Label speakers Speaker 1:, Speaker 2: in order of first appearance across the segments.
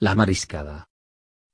Speaker 1: La mariscada.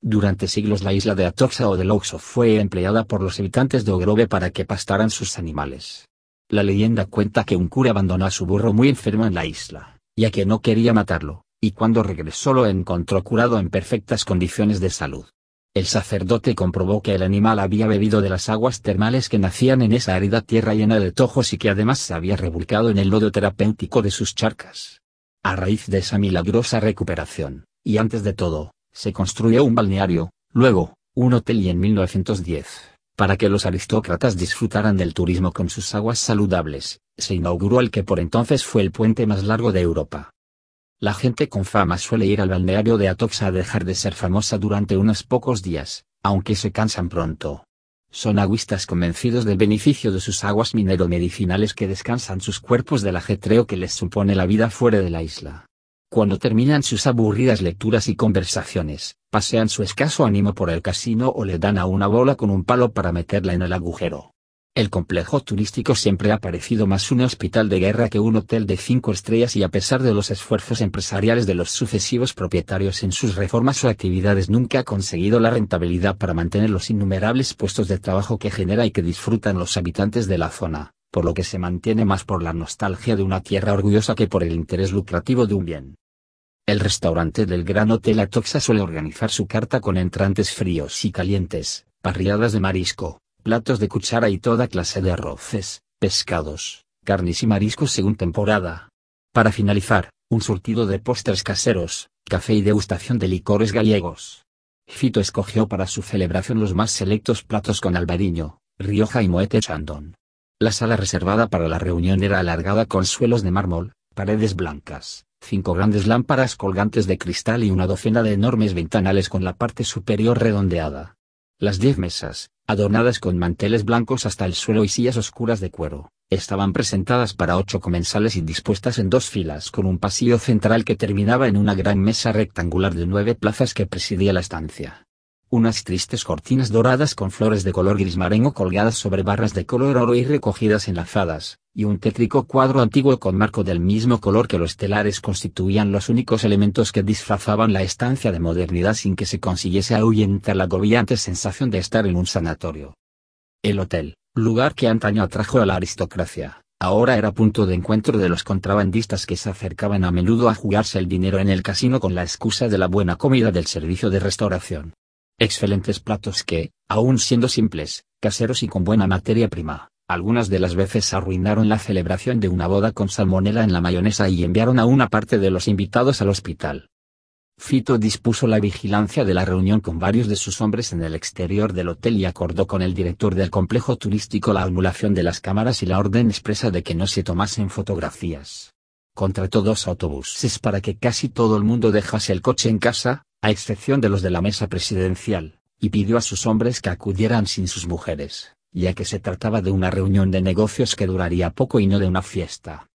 Speaker 1: Durante siglos la isla de Atoxa o de Loxo fue empleada por los habitantes de Ogrove para que pastaran sus animales. La leyenda cuenta que un cura abandonó a su burro muy enfermo en la isla, ya que no quería matarlo, y cuando regresó lo encontró curado en perfectas condiciones de salud. El sacerdote comprobó que el animal había bebido de las aguas termales que nacían en esa árida tierra llena de tojos y que además se había revolcado en el lodo terapéutico de sus charcas. A raíz de esa milagrosa recuperación, y antes de todo, se construyó un balneario, luego, un hotel y en 1910, para que los aristócratas disfrutaran del turismo con sus aguas saludables, se inauguró el que por entonces fue el puente más largo de Europa. La gente con fama suele ir al balneario de Atoxa a dejar de ser famosa durante unos pocos días, aunque se cansan pronto. Son aguistas convencidos del beneficio de sus aguas minero-medicinales que descansan sus cuerpos del ajetreo que les supone la vida fuera de la isla. Cuando terminan sus aburridas lecturas y conversaciones, pasean su escaso ánimo por el casino o le dan a una bola con un palo para meterla en el agujero. El complejo turístico siempre ha parecido más un hospital de guerra que un hotel de cinco estrellas y a pesar de los esfuerzos empresariales de los sucesivos propietarios en sus reformas o actividades nunca ha conseguido la rentabilidad para mantener los innumerables puestos de trabajo que genera y que disfrutan los habitantes de la zona, por lo que se mantiene más por la nostalgia de una tierra orgullosa que por el interés lucrativo de un bien. El restaurante del Gran Hotel Atoxa suele organizar su carta con entrantes fríos y calientes, parrilladas de marisco, platos de cuchara y toda clase de arroces, pescados, carnes y mariscos según temporada. Para finalizar, un surtido de postres caseros, café y degustación de licores gallegos. Fito escogió para su celebración los más selectos platos con albariño, rioja y moete chandon. La sala reservada para la reunión era alargada con suelos de mármol, paredes blancas, cinco grandes lámparas colgantes de cristal y una docena de enormes ventanales con la parte superior redondeada. Las diez mesas, adornadas con manteles blancos hasta el suelo y sillas oscuras de cuero, estaban presentadas para ocho comensales y dispuestas en dos filas con un pasillo central que terminaba en una gran mesa rectangular de nueve plazas que presidía la estancia unas tristes cortinas doradas con flores de color gris marengo colgadas sobre barras de color oro y recogidas enlazadas, y un tétrico cuadro antiguo con marco del mismo color que los telares constituían los únicos elementos que disfrazaban la estancia de modernidad sin que se consiguiese ahuyentar la agobiante sensación de estar en un sanatorio. El hotel, lugar que antaño atrajo a la aristocracia, ahora era punto de encuentro de los contrabandistas que se acercaban a menudo a jugarse el dinero en el casino con la excusa de la buena comida del servicio de restauración. Excelentes platos que, aun siendo simples, caseros y con buena materia prima, algunas de las veces arruinaron la celebración de una boda con salmonela en la mayonesa y enviaron a una parte de los invitados al hospital. Fito dispuso la vigilancia de la reunión con varios de sus hombres en el exterior del hotel y acordó con el director del complejo turístico la anulación de las cámaras y la orden expresa de que no se tomasen fotografías. Contrató dos autobuses para que casi todo el mundo dejase el coche en casa, a excepción de los de la mesa presidencial, y pidió a sus hombres que acudieran sin sus mujeres, ya que se trataba de una reunión de negocios que duraría poco y no de una fiesta.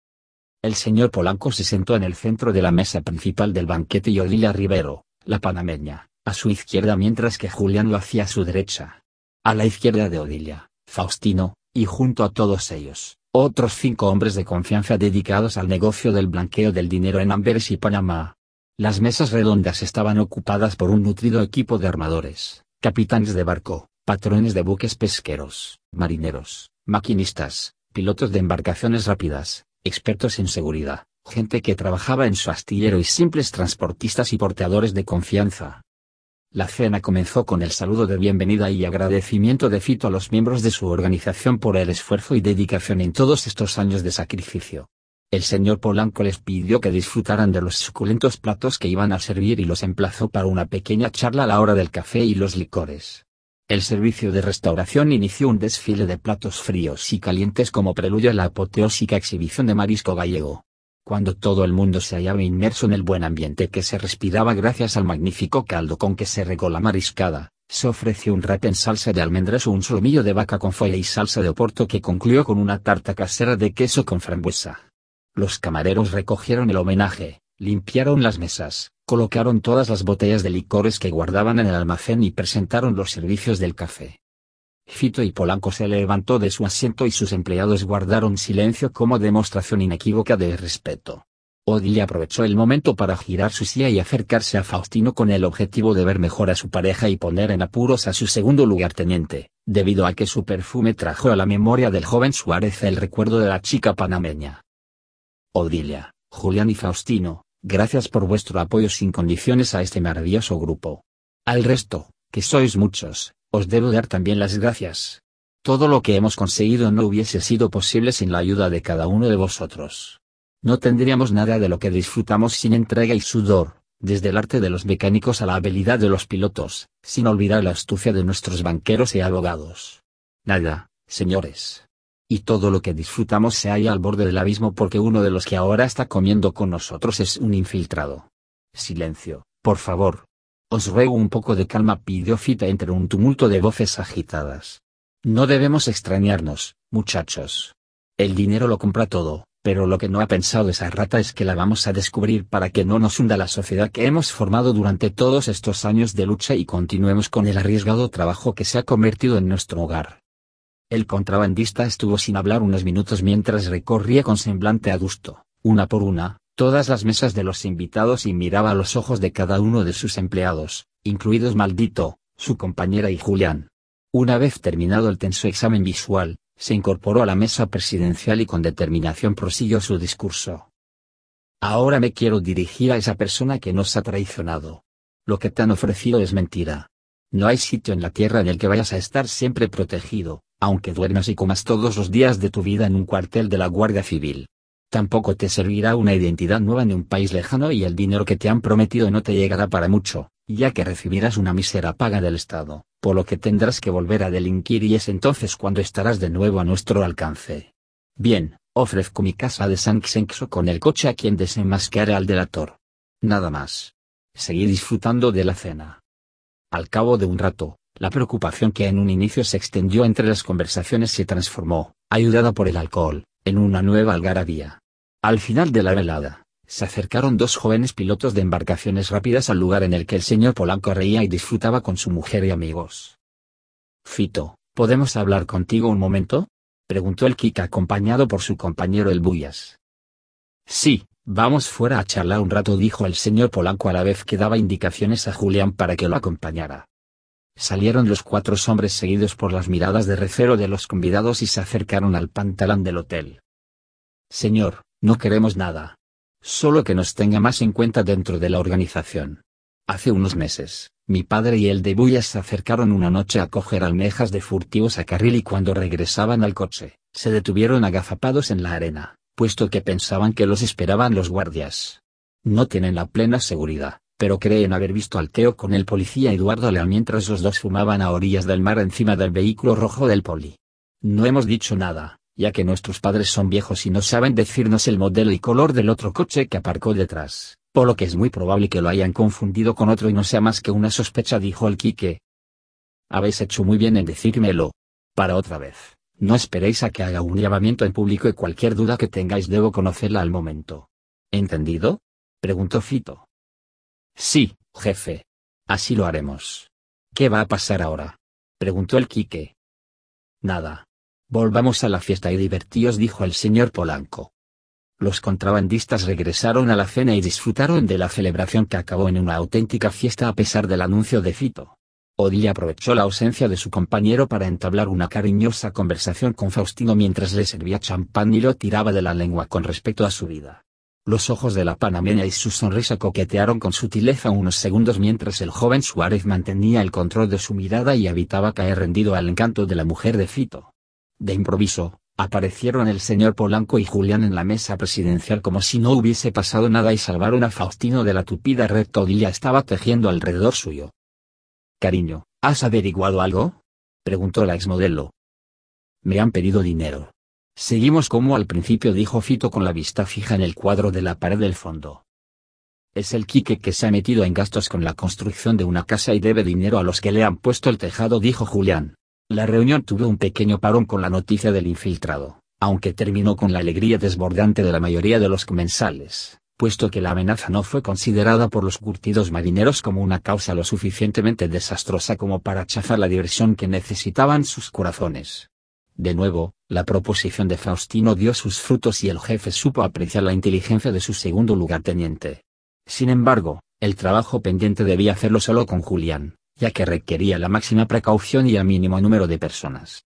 Speaker 1: El señor Polanco se sentó en el centro de la mesa principal del banquete y Odilia Rivero, la panameña, a su izquierda mientras que Julián lo hacía a su derecha. A la izquierda de Odilia, Faustino, y junto a todos ellos, otros cinco hombres de confianza dedicados al negocio del blanqueo del dinero en Amberes y Panamá, las mesas redondas estaban ocupadas por un nutrido equipo de armadores, capitanes de barco, patrones de buques pesqueros, marineros, maquinistas, pilotos de embarcaciones rápidas, expertos en seguridad, gente que trabajaba en su astillero y simples transportistas y porteadores de confianza. La cena comenzó con el saludo de bienvenida y agradecimiento de Fito a los miembros de su organización por el esfuerzo y dedicación en todos estos años de sacrificio. El señor Polanco les pidió que disfrutaran de los suculentos platos que iban a servir y los emplazó para una pequeña charla a la hora del café y los licores. El servicio de restauración inició un desfile de platos fríos y calientes como preludio a la apoteósica exhibición de marisco gallego. cuando todo el mundo se hallaba inmerso en el buen ambiente que se respiraba gracias al magnífico caldo con que se regó la mariscada, se ofreció un rap en salsa de almendras o un solomillo de vaca con folla y salsa de oporto que concluyó con una tarta casera de queso con frambuesa. Los camareros recogieron el homenaje, limpiaron las mesas, colocaron todas las botellas de licores que guardaban en el almacén y presentaron los servicios del café. Fito y Polanco se levantó de su asiento y sus empleados guardaron silencio como demostración inequívoca de respeto. Odilia aprovechó el momento para girar su silla y acercarse a Faustino con el objetivo de ver mejor a su pareja y poner en apuros a su segundo lugarteniente, debido a que su perfume trajo a la memoria del joven Suárez el recuerdo de la chica panameña. Odilia, Julián y Faustino, gracias por vuestro apoyo sin condiciones a este maravilloso grupo. Al resto, que sois muchos, os debo dar también las gracias. Todo lo que hemos conseguido no hubiese sido posible sin la ayuda de cada uno de vosotros. No tendríamos nada de lo que disfrutamos sin entrega y sudor, desde el arte de los mecánicos a la habilidad de los pilotos, sin olvidar la astucia de nuestros banqueros y abogados. Nada, señores. Y todo lo que disfrutamos se halla al borde del abismo porque uno de los que ahora está comiendo con nosotros es un infiltrado. Silencio, por favor, os ruego un poco de calma, pidió Fita entre un tumulto de voces agitadas. No debemos extrañarnos, muchachos. El dinero lo compra todo, pero lo que no ha pensado esa rata es que la vamos a descubrir para que no nos hunda la sociedad que hemos formado durante todos estos años de lucha y continuemos con el arriesgado trabajo que se ha convertido en nuestro hogar. El contrabandista estuvo sin hablar unos minutos mientras recorría con semblante adusto, una por una, todas las mesas de los invitados y miraba a los ojos de cada uno de sus empleados, incluidos Maldito, su compañera y Julián. Una vez terminado el tenso examen visual, se incorporó a la mesa presidencial y con determinación prosiguió su discurso. Ahora me quiero dirigir a esa persona que nos ha traicionado. Lo que te han ofrecido es mentira. No hay sitio en la tierra en el que vayas a estar siempre protegido, aunque duermas y comas todos los días de tu vida en un cuartel de la Guardia Civil. Tampoco te servirá una identidad nueva en un país lejano y el dinero que te han prometido no te llegará para mucho, ya que recibirás una mísera paga del Estado, por lo que tendrás que volver a delinquir y es entonces cuando estarás de nuevo a nuestro alcance. Bien, ofrezco mi casa de San Xenxo con el coche a quien desenmascare al delator. Nada más. Seguí disfrutando de la cena. Al cabo de un rato, la preocupación que en un inicio se extendió entre las conversaciones se transformó, ayudada por el alcohol, en una nueva algarabía. Al final de la velada, se acercaron dos jóvenes pilotos de embarcaciones rápidas al lugar en el que el señor Polanco reía y disfrutaba con su mujer y amigos. Fito, ¿podemos hablar contigo un momento? preguntó el Kika acompañado por su compañero el Buyas. Sí, vamos fuera a charlar un rato dijo el señor Polanco a la vez que daba indicaciones a Julián para que lo acompañara. Salieron los cuatro hombres seguidos por las miradas de recero de los convidados y se acercaron al pantalón del hotel. Señor, no queremos nada. Solo que nos tenga más en cuenta dentro de la organización. Hace unos meses, mi padre y el de Bullas se acercaron una noche a coger almejas de furtivos a carril y cuando regresaban al coche, se detuvieron agazapados en la arena, puesto que pensaban que los esperaban los guardias. No tienen la plena seguridad, pero creen haber visto al Teo con el policía Eduardo León mientras los dos fumaban a orillas del mar encima del vehículo rojo del poli. No hemos dicho nada, ya que nuestros padres son viejos y no saben decirnos el modelo y color del otro coche que aparcó detrás, por lo que es muy probable que lo hayan confundido con otro y no sea más que una sospecha, dijo el Quique. Habéis hecho muy bien en decírmelo. Para otra vez, no esperéis a que haga un llamamiento en público y cualquier duda que tengáis debo conocerla al momento. ¿Entendido? preguntó Fito. Sí, jefe. Así lo haremos. ¿Qué va a pasar ahora? preguntó el Quique. Nada. Volvamos a la fiesta y divertíos, dijo el señor Polanco. Los contrabandistas regresaron a la cena y disfrutaron de la celebración que acabó en una auténtica fiesta a pesar del anuncio de Fito. Odile aprovechó la ausencia de su compañero para entablar una cariñosa conversación con Faustino mientras le servía champán y lo tiraba de la lengua con respecto a su vida. Los ojos de la panameña y su sonrisa coquetearon con sutileza unos segundos mientras el joven Suárez mantenía el control de su mirada y evitaba caer rendido al encanto de la mujer de Fito. De improviso, aparecieron el señor Polanco y Julián en la mesa presidencial como si no hubiese pasado nada y salvaron a Faustino de la tupida red que estaba tejiendo alrededor suyo. Cariño, ¿has averiguado algo? preguntó la exmodelo. Me han pedido dinero. Seguimos como al principio dijo Fito con la vista fija en el cuadro de la pared del fondo. Es el Quique que se ha metido en gastos con la construcción de una casa y debe dinero a los que le han puesto el tejado, dijo Julián. La reunión tuvo un pequeño parón con la noticia del infiltrado, aunque terminó con la alegría desbordante de la mayoría de los comensales, puesto que la amenaza no fue considerada por los curtidos marineros como una causa lo suficientemente desastrosa como para chafar la diversión que necesitaban sus corazones. De nuevo, la proposición de Faustino dio sus frutos y el jefe supo apreciar la inteligencia de su segundo lugarteniente. Sin embargo, el trabajo pendiente debía hacerlo solo con Julián, ya que requería la máxima precaución y el mínimo número de personas.